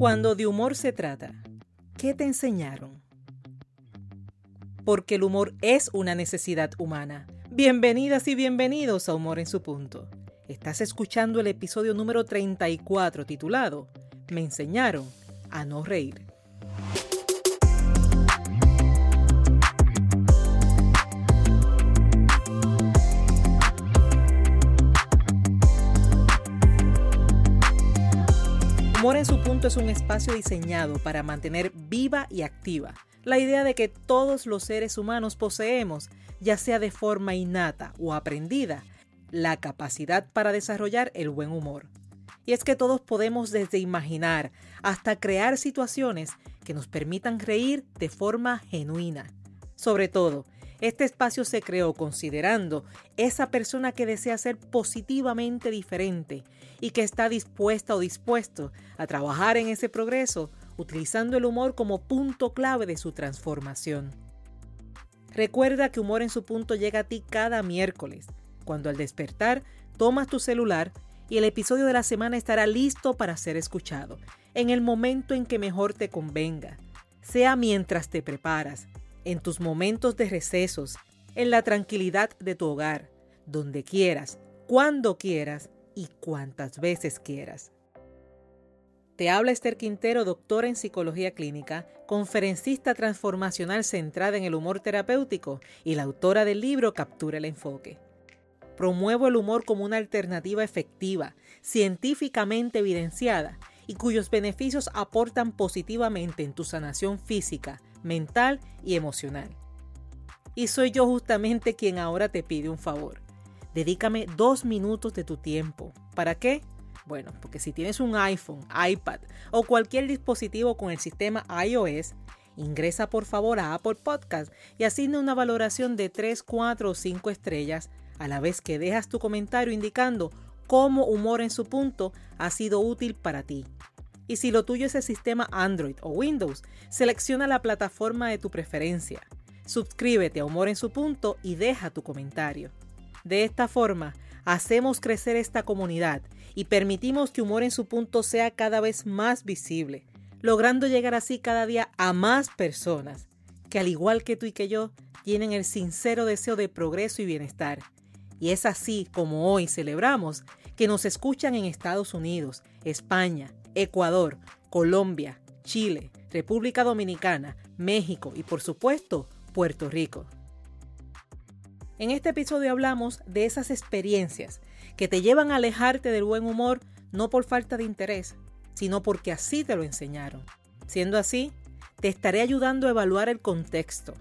Cuando de humor se trata, ¿qué te enseñaron? Porque el humor es una necesidad humana. Bienvenidas y bienvenidos a Humor en su punto. Estás escuchando el episodio número 34 titulado Me enseñaron a no reír. Es un espacio diseñado para mantener viva y activa la idea de que todos los seres humanos poseemos, ya sea de forma innata o aprendida, la capacidad para desarrollar el buen humor. Y es que todos podemos desde imaginar hasta crear situaciones que nos permitan reír de forma genuina. Sobre todo, este espacio se creó considerando esa persona que desea ser positivamente diferente y que está dispuesta o dispuesto a trabajar en ese progreso utilizando el humor como punto clave de su transformación. Recuerda que Humor en su punto llega a ti cada miércoles, cuando al despertar tomas tu celular y el episodio de la semana estará listo para ser escuchado, en el momento en que mejor te convenga, sea mientras te preparas, en tus momentos de recesos, en la tranquilidad de tu hogar, donde quieras, cuando quieras y cuantas veces quieras. Te habla Esther Quintero, doctora en psicología clínica, conferencista transformacional centrada en el humor terapéutico y la autora del libro Captura el enfoque. Promuevo el humor como una alternativa efectiva, científicamente evidenciada y cuyos beneficios aportan positivamente en tu sanación física, mental y emocional. Y soy yo justamente quien ahora te pide un favor. Dedícame dos minutos de tu tiempo. ¿Para qué? Bueno, porque si tienes un iPhone, iPad o cualquier dispositivo con el sistema iOS, ingresa por favor a Apple Podcast y asigna una valoración de 3, 4 o 5 estrellas a la vez que dejas tu comentario indicando cómo humor en su punto ha sido útil para ti. Y si lo tuyo es el sistema Android o Windows, selecciona la plataforma de tu preferencia. Suscríbete a Humor en su punto y deja tu comentario. De esta forma, hacemos crecer esta comunidad y permitimos que Humor en su punto sea cada vez más visible, logrando llegar así cada día a más personas que al igual que tú y que yo, tienen el sincero deseo de progreso y bienestar. Y es así como hoy celebramos que nos escuchan en Estados Unidos, España, Ecuador, Colombia, Chile, República Dominicana, México y por supuesto Puerto Rico. En este episodio hablamos de esas experiencias que te llevan a alejarte del buen humor no por falta de interés, sino porque así te lo enseñaron. Siendo así, te estaré ayudando a evaluar el contexto,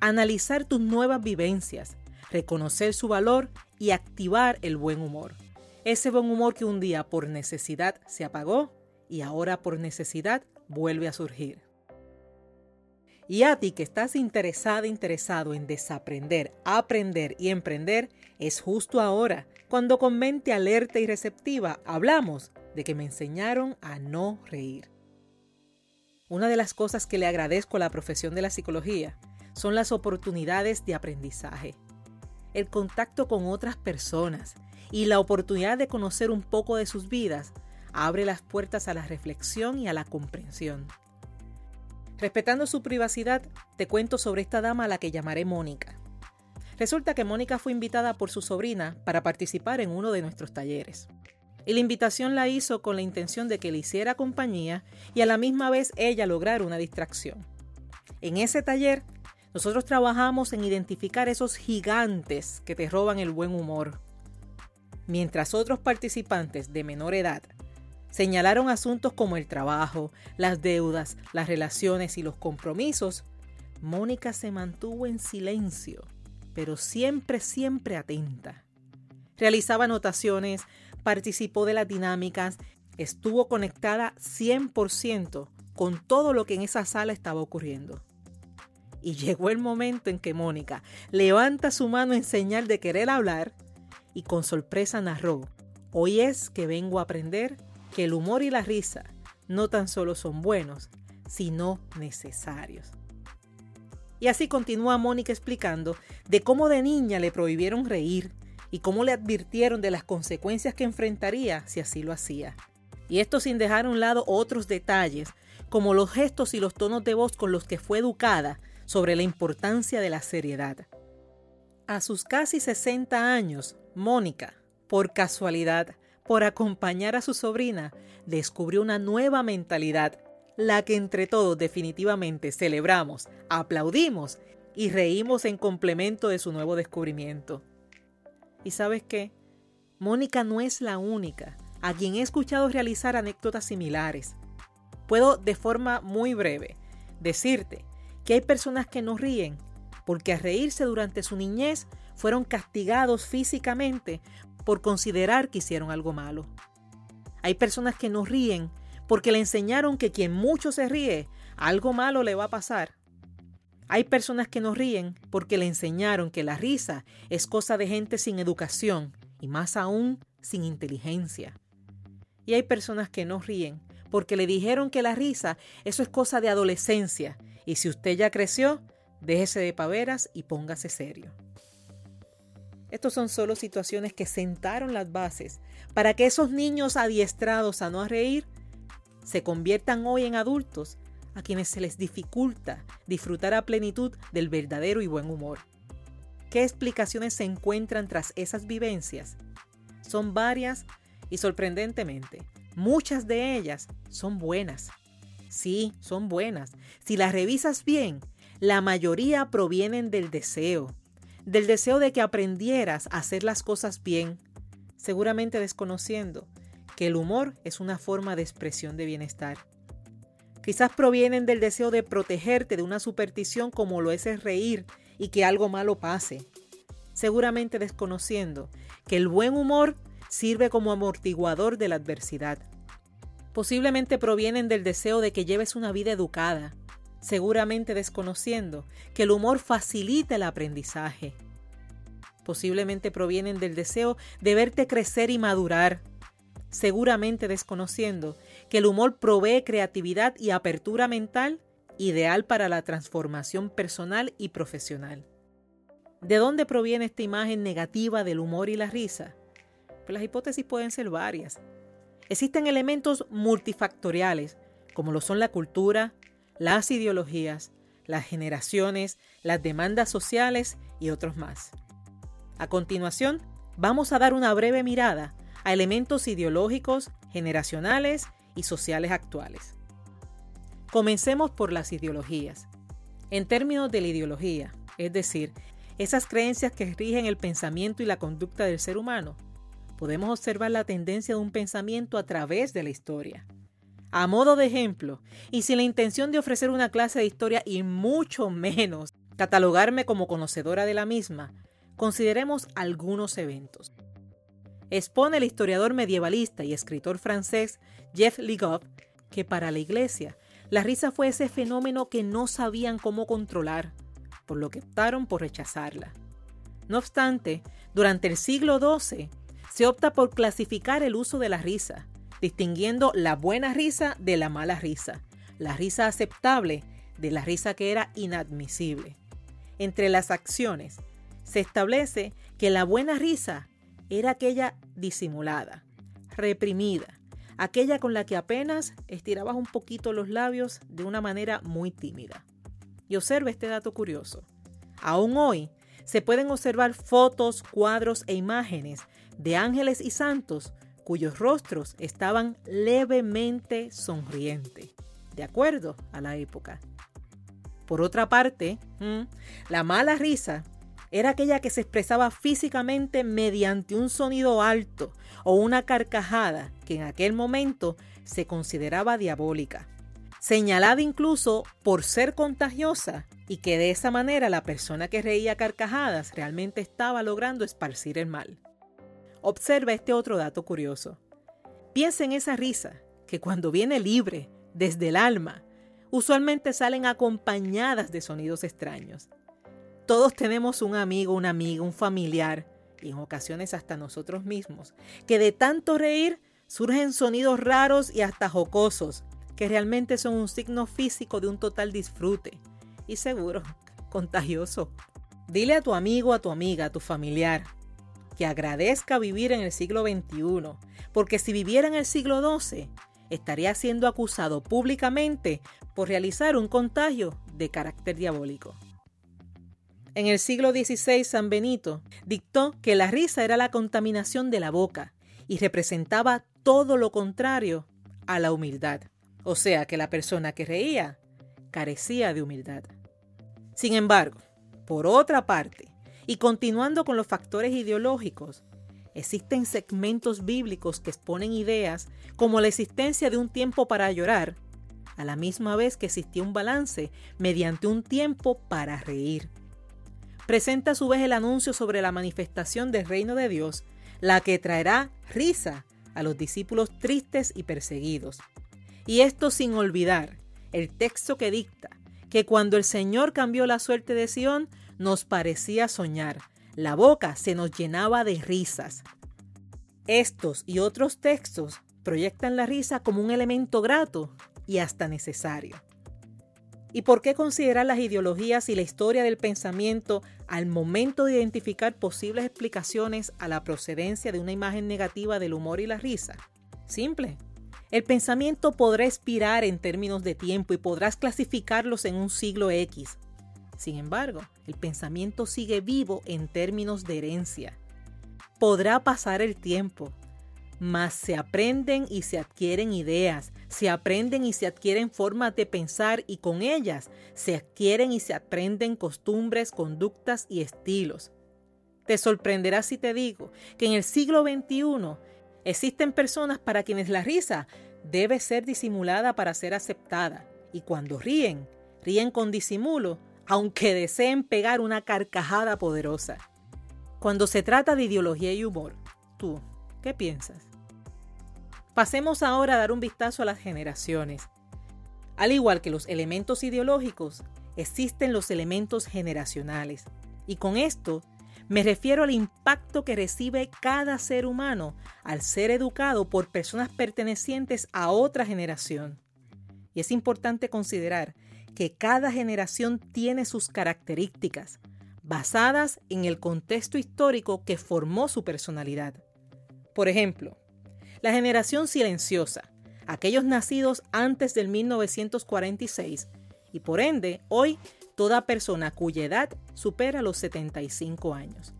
analizar tus nuevas vivencias, reconocer su valor y activar el buen humor. Ese buen humor que un día por necesidad se apagó y ahora por necesidad vuelve a surgir. Y a ti que estás interesada, interesado en desaprender, aprender y emprender, es justo ahora, cuando con mente alerta y receptiva hablamos de que me enseñaron a no reír. Una de las cosas que le agradezco a la profesión de la psicología son las oportunidades de aprendizaje, el contacto con otras personas, y la oportunidad de conocer un poco de sus vidas abre las puertas a la reflexión y a la comprensión. Respetando su privacidad, te cuento sobre esta dama a la que llamaré Mónica. Resulta que Mónica fue invitada por su sobrina para participar en uno de nuestros talleres. Y la invitación la hizo con la intención de que le hiciera compañía y a la misma vez ella lograr una distracción. En ese taller, nosotros trabajamos en identificar esos gigantes que te roban el buen humor, mientras otros participantes de menor edad señalaron asuntos como el trabajo, las deudas, las relaciones y los compromisos, Mónica se mantuvo en silencio, pero siempre, siempre atenta. Realizaba anotaciones, participó de las dinámicas, estuvo conectada 100% con todo lo que en esa sala estaba ocurriendo. Y llegó el momento en que Mónica levanta su mano en señal de querer hablar y con sorpresa narró, hoy es que vengo a aprender que el humor y la risa no tan solo son buenos, sino necesarios. Y así continúa Mónica explicando de cómo de niña le prohibieron reír y cómo le advirtieron de las consecuencias que enfrentaría si así lo hacía. Y esto sin dejar a un lado otros detalles, como los gestos y los tonos de voz con los que fue educada sobre la importancia de la seriedad. A sus casi 60 años, Mónica, por casualidad, por acompañar a su sobrina, descubrió una nueva mentalidad, la que entre todos definitivamente celebramos, aplaudimos y reímos en complemento de su nuevo descubrimiento. ¿Y sabes qué? Mónica no es la única a quien he escuchado realizar anécdotas similares. Puedo de forma muy breve decirte que hay personas que no ríen porque a reírse durante su niñez fueron castigados físicamente por considerar que hicieron algo malo. Hay personas que no ríen porque le enseñaron que quien mucho se ríe, algo malo le va a pasar. Hay personas que no ríen porque le enseñaron que la risa es cosa de gente sin educación y más aún sin inteligencia. Y hay personas que no ríen porque le dijeron que la risa eso es cosa de adolescencia y si usted ya creció, déjese de paveras y póngase serio. Estos son solo situaciones que sentaron las bases para que esos niños adiestrados a no reír se conviertan hoy en adultos a quienes se les dificulta disfrutar a plenitud del verdadero y buen humor. ¿Qué explicaciones se encuentran tras esas vivencias? Son varias y sorprendentemente, muchas de ellas son buenas. Sí, son buenas. Si las revisas bien, la mayoría provienen del deseo, del deseo de que aprendieras a hacer las cosas bien, seguramente desconociendo que el humor es una forma de expresión de bienestar. Quizás provienen del deseo de protegerte de una superstición como lo es reír y que algo malo pase. Seguramente desconociendo que el buen humor sirve como amortiguador de la adversidad. Posiblemente provienen del deseo de que lleves una vida educada, seguramente desconociendo que el humor facilita el aprendizaje. Posiblemente provienen del deseo de verte crecer y madurar, seguramente desconociendo que el humor provee creatividad y apertura mental ideal para la transformación personal y profesional. ¿De dónde proviene esta imagen negativa del humor y la risa? Pues las hipótesis pueden ser varias. Existen elementos multifactoriales, como lo son la cultura, las ideologías, las generaciones, las demandas sociales y otros más. A continuación, vamos a dar una breve mirada a elementos ideológicos, generacionales y sociales actuales. Comencemos por las ideologías. En términos de la ideología, es decir, esas creencias que rigen el pensamiento y la conducta del ser humano, podemos observar la tendencia de un pensamiento a través de la historia. A modo de ejemplo, y sin la intención de ofrecer una clase de historia y mucho menos catalogarme como conocedora de la misma, consideremos algunos eventos. Expone el historiador medievalista y escritor francés Jeff Ligoff que para la Iglesia la risa fue ese fenómeno que no sabían cómo controlar, por lo que optaron por rechazarla. No obstante, durante el siglo XII se opta por clasificar el uso de la risa, distinguiendo la buena risa de la mala risa, la risa aceptable de la risa que era inadmisible. Entre las acciones, se establece que la buena risa era aquella disimulada, reprimida, aquella con la que apenas estirabas un poquito los labios de una manera muy tímida. Y observe este dato curioso. Aún hoy se pueden observar fotos, cuadros e imágenes de ángeles y santos cuyos rostros estaban levemente sonrientes, de acuerdo a la época. Por otra parte, la mala risa era aquella que se expresaba físicamente mediante un sonido alto o una carcajada que en aquel momento se consideraba diabólica, señalada incluso por ser contagiosa y que de esa manera la persona que reía carcajadas realmente estaba logrando esparcir el mal. Observa este otro dato curioso. Piensa en esa risa que cuando viene libre, desde el alma, usualmente salen acompañadas de sonidos extraños. Todos tenemos un amigo, una amiga, un familiar, y en ocasiones hasta nosotros mismos, que de tanto reír surgen sonidos raros y hasta jocosos, que realmente son un signo físico de un total disfrute y seguro contagioso. Dile a tu amigo, a tu amiga, a tu familiar, que agradezca vivir en el siglo XXI, porque si viviera en el siglo XII, estaría siendo acusado públicamente por realizar un contagio de carácter diabólico. En el siglo XVI, San Benito dictó que la risa era la contaminación de la boca y representaba todo lo contrario a la humildad. O sea que la persona que reía carecía de humildad. Sin embargo, por otra parte, y continuando con los factores ideológicos, existen segmentos bíblicos que exponen ideas como la existencia de un tiempo para llorar, a la misma vez que existía un balance mediante un tiempo para reír. Presenta a su vez el anuncio sobre la manifestación del reino de Dios, la que traerá risa a los discípulos tristes y perseguidos. Y esto sin olvidar el texto que dicta que cuando el Señor cambió la suerte de Sión, nos parecía soñar. La boca se nos llenaba de risas. Estos y otros textos proyectan la risa como un elemento grato y hasta necesario. ¿Y por qué considerar las ideologías y la historia del pensamiento al momento de identificar posibles explicaciones a la procedencia de una imagen negativa del humor y la risa? Simple. El pensamiento podrá expirar en términos de tiempo y podrás clasificarlos en un siglo X. Sin embargo, el pensamiento sigue vivo en términos de herencia. Podrá pasar el tiempo, mas se aprenden y se adquieren ideas, se aprenden y se adquieren formas de pensar y con ellas se adquieren y se aprenden costumbres, conductas y estilos. Te sorprenderá si te digo que en el siglo XXI Existen personas para quienes la risa debe ser disimulada para ser aceptada y cuando ríen, ríen con disimulo, aunque deseen pegar una carcajada poderosa. Cuando se trata de ideología y humor, ¿tú qué piensas? Pasemos ahora a dar un vistazo a las generaciones. Al igual que los elementos ideológicos, existen los elementos generacionales. Y con esto me refiero al impacto que recibe cada ser humano al ser educado por personas pertenecientes a otra generación. Y es importante considerar que cada generación tiene sus características, basadas en el contexto histórico que formó su personalidad. Por ejemplo, la generación silenciosa, aquellos nacidos antes del 1946 y por ende hoy toda persona cuya edad supera los 75 años.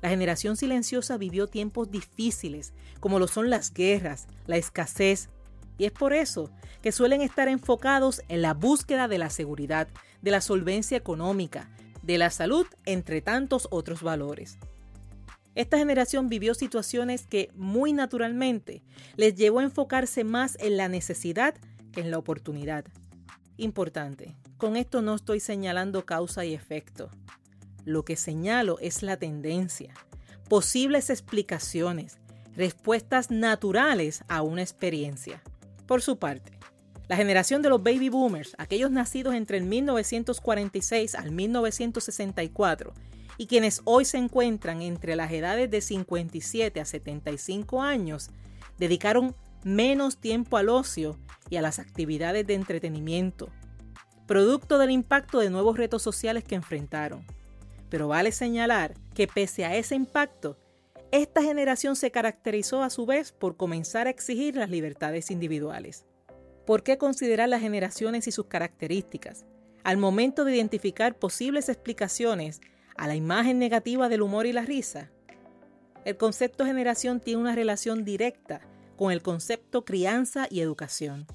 La generación silenciosa vivió tiempos difíciles, como lo son las guerras, la escasez, y es por eso que suelen estar enfocados en la búsqueda de la seguridad, de la solvencia económica, de la salud, entre tantos otros valores. Esta generación vivió situaciones que muy naturalmente les llevó a enfocarse más en la necesidad que en la oportunidad. Importante, con esto no estoy señalando causa y efecto. Lo que señalo es la tendencia, posibles explicaciones, respuestas naturales a una experiencia. Por su parte, la generación de los baby boomers, aquellos nacidos entre el 1946 al 1964 y quienes hoy se encuentran entre las edades de 57 a 75 años, dedicaron menos tiempo al ocio y a las actividades de entretenimiento, producto del impacto de nuevos retos sociales que enfrentaron. Pero vale señalar que pese a ese impacto, esta generación se caracterizó a su vez por comenzar a exigir las libertades individuales. ¿Por qué considerar las generaciones y sus características al momento de identificar posibles explicaciones a la imagen negativa del humor y la risa? El concepto generación tiene una relación directa con el concepto crianza y educación.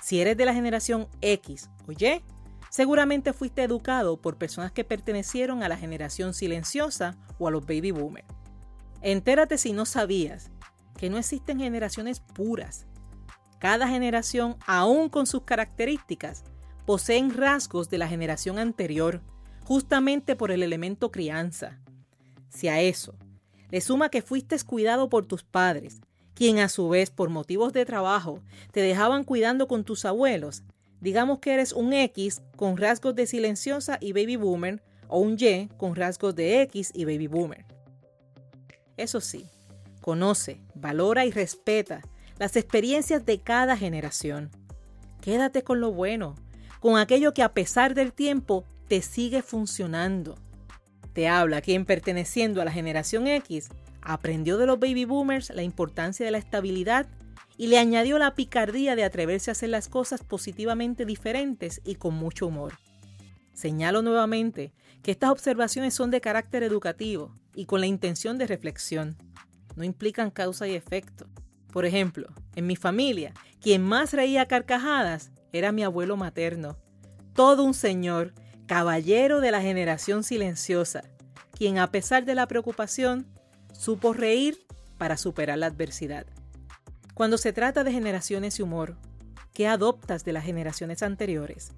Si eres de la generación X o Y, seguramente fuiste educado por personas que pertenecieron a la generación silenciosa o a los baby boomers. Entérate si no sabías que no existen generaciones puras. Cada generación, aún con sus características, poseen rasgos de la generación anterior, justamente por el elemento crianza. Si a eso le suma que fuiste cuidado por tus padres, quien a su vez por motivos de trabajo te dejaban cuidando con tus abuelos, digamos que eres un X con rasgos de silenciosa y baby boomer o un Y con rasgos de X y baby boomer. Eso sí, conoce, valora y respeta las experiencias de cada generación. Quédate con lo bueno, con aquello que a pesar del tiempo te sigue funcionando. Te habla quien perteneciendo a la generación X aprendió de los baby boomers la importancia de la estabilidad y le añadió la picardía de atreverse a hacer las cosas positivamente diferentes y con mucho humor. Señalo nuevamente que estas observaciones son de carácter educativo y con la intención de reflexión. No implican causa y efecto. Por ejemplo, en mi familia, quien más reía carcajadas era mi abuelo materno. Todo un señor, caballero de la generación silenciosa, quien a pesar de la preocupación, supo reír para superar la adversidad. Cuando se trata de generaciones y humor, ¿qué adoptas de las generaciones anteriores?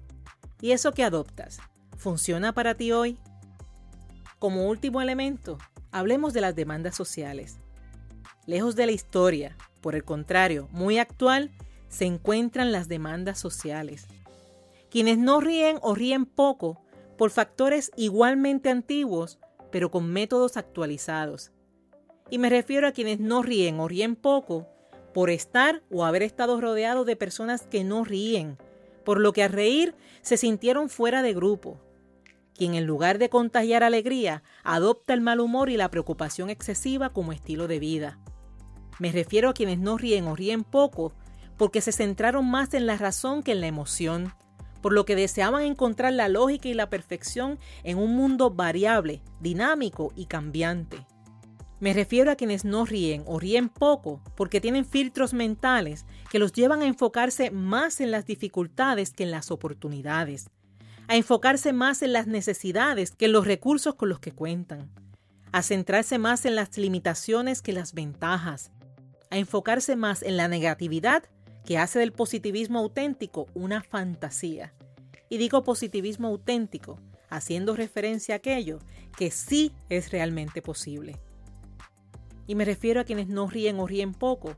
¿Y eso que adoptas? ¿Funciona para ti hoy? Como último elemento, hablemos de las demandas sociales. Lejos de la historia, por el contrario, muy actual, se encuentran las demandas sociales. Quienes no ríen o ríen poco por factores igualmente antiguos, pero con métodos actualizados. Y me refiero a quienes no ríen o ríen poco por estar o haber estado rodeados de personas que no ríen, por lo que al reír se sintieron fuera de grupo, quien en lugar de contagiar alegría, adopta el mal humor y la preocupación excesiva como estilo de vida. Me refiero a quienes no ríen o ríen poco, porque se centraron más en la razón que en la emoción, por lo que deseaban encontrar la lógica y la perfección en un mundo variable, dinámico y cambiante. Me refiero a quienes no ríen o ríen poco porque tienen filtros mentales que los llevan a enfocarse más en las dificultades que en las oportunidades, a enfocarse más en las necesidades que en los recursos con los que cuentan, a centrarse más en las limitaciones que las ventajas, a enfocarse más en la negatividad que hace del positivismo auténtico una fantasía. Y digo positivismo auténtico, haciendo referencia a aquello que sí es realmente posible. Y me refiero a quienes no ríen o ríen poco,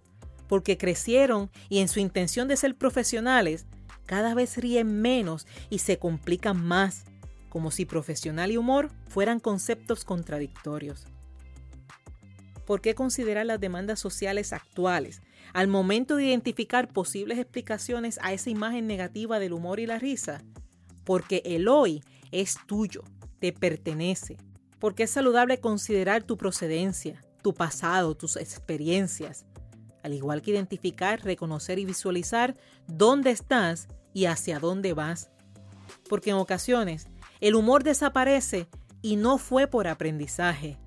porque crecieron y en su intención de ser profesionales cada vez ríen menos y se complican más, como si profesional y humor fueran conceptos contradictorios. ¿Por qué considerar las demandas sociales actuales al momento de identificar posibles explicaciones a esa imagen negativa del humor y la risa? Porque el hoy es tuyo, te pertenece. Porque es saludable considerar tu procedencia, tu pasado, tus experiencias, al igual que identificar, reconocer y visualizar dónde estás y hacia dónde vas. Porque en ocasiones el humor desaparece y no fue por aprendizaje,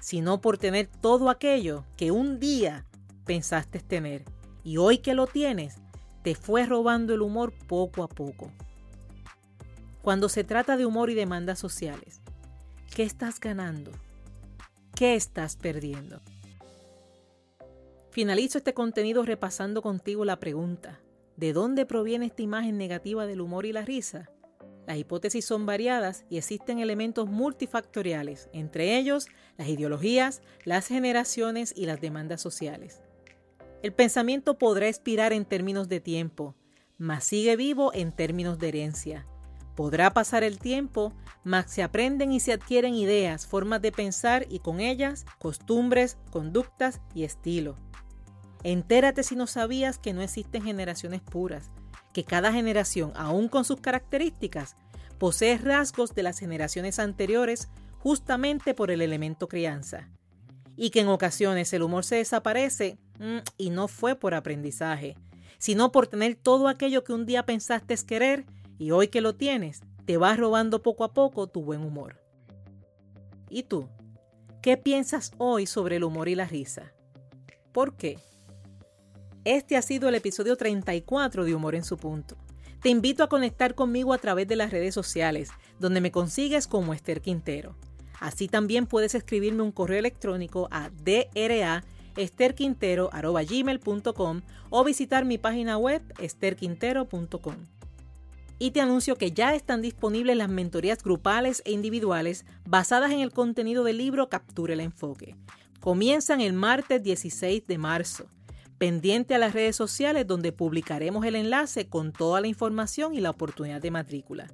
sino por tener todo aquello que un día pensaste tener y hoy que lo tienes, te fue robando el humor poco a poco. Cuando se trata de humor y demandas sociales, ¿qué estás ganando? ¿Qué estás perdiendo? Finalizo este contenido repasando contigo la pregunta, ¿De dónde proviene esta imagen negativa del humor y la risa? Las hipótesis son variadas y existen elementos multifactoriales, entre ellos las ideologías, las generaciones y las demandas sociales. El pensamiento podrá expirar en términos de tiempo, mas sigue vivo en términos de herencia. Podrá pasar el tiempo, mas se aprenden y se adquieren ideas, formas de pensar y con ellas costumbres, conductas y estilo. Entérate si no sabías que no existen generaciones puras, que cada generación, aún con sus características, posee rasgos de las generaciones anteriores justamente por el elemento crianza. Y que en ocasiones el humor se desaparece mm, y no fue por aprendizaje, sino por tener todo aquello que un día pensaste querer y hoy que lo tienes, te vas robando poco a poco tu buen humor. ¿Y tú? ¿Qué piensas hoy sobre el humor y la risa? ¿Por qué? Este ha sido el episodio 34 de Humor en su punto. Te invito a conectar conmigo a través de las redes sociales, donde me consigues como Esther Quintero. Así también puedes escribirme un correo electrónico a draesterquintero.com o visitar mi página web esterquintero.com. Y te anuncio que ya están disponibles las mentorías grupales e individuales basadas en el contenido del libro Captura el Enfoque. Comienzan el martes 16 de marzo pendiente a las redes sociales donde publicaremos el enlace con toda la información y la oportunidad de matrícula.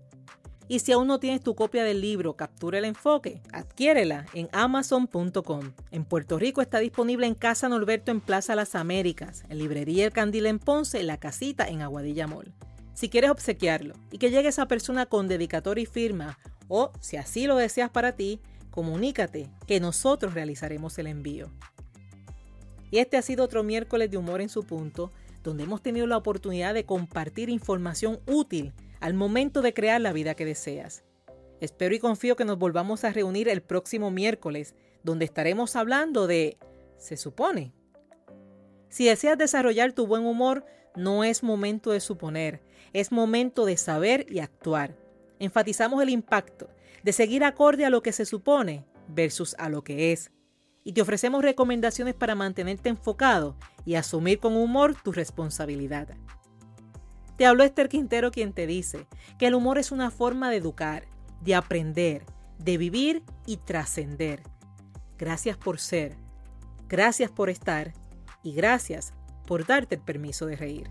Y si aún no tienes tu copia del libro Captura el Enfoque, adquiérela en amazon.com. En Puerto Rico está disponible en Casa Norberto en Plaza Las Américas, en Librería El Candil en Ponce, en La Casita en Aguadilla Mall. Si quieres obsequiarlo y que llegue esa persona con dedicatoria y firma, o si así lo deseas para ti, comunícate que nosotros realizaremos el envío. Y este ha sido otro miércoles de humor en su punto. donde hemos tenido la oportunidad de compartir información útil al momento de crear la vida que deseas. Espero y confío que nos volvamos a reunir el próximo miércoles, donde estaremos hablando de se supone. Si deseas desarrollar tu buen humor, no es momento de suponer, es momento de saber y actuar. Enfatizamos el impacto de seguir acorde a lo que se supone versus a lo que es. Y te ofrecemos recomendaciones para mantenerte enfocado y asumir con humor tu responsabilidad. Te habló Esther Quintero quien te dice que el humor es una forma de educar, de aprender, de vivir y trascender. Gracias por ser, gracias por estar y gracias por darte el permiso de reír.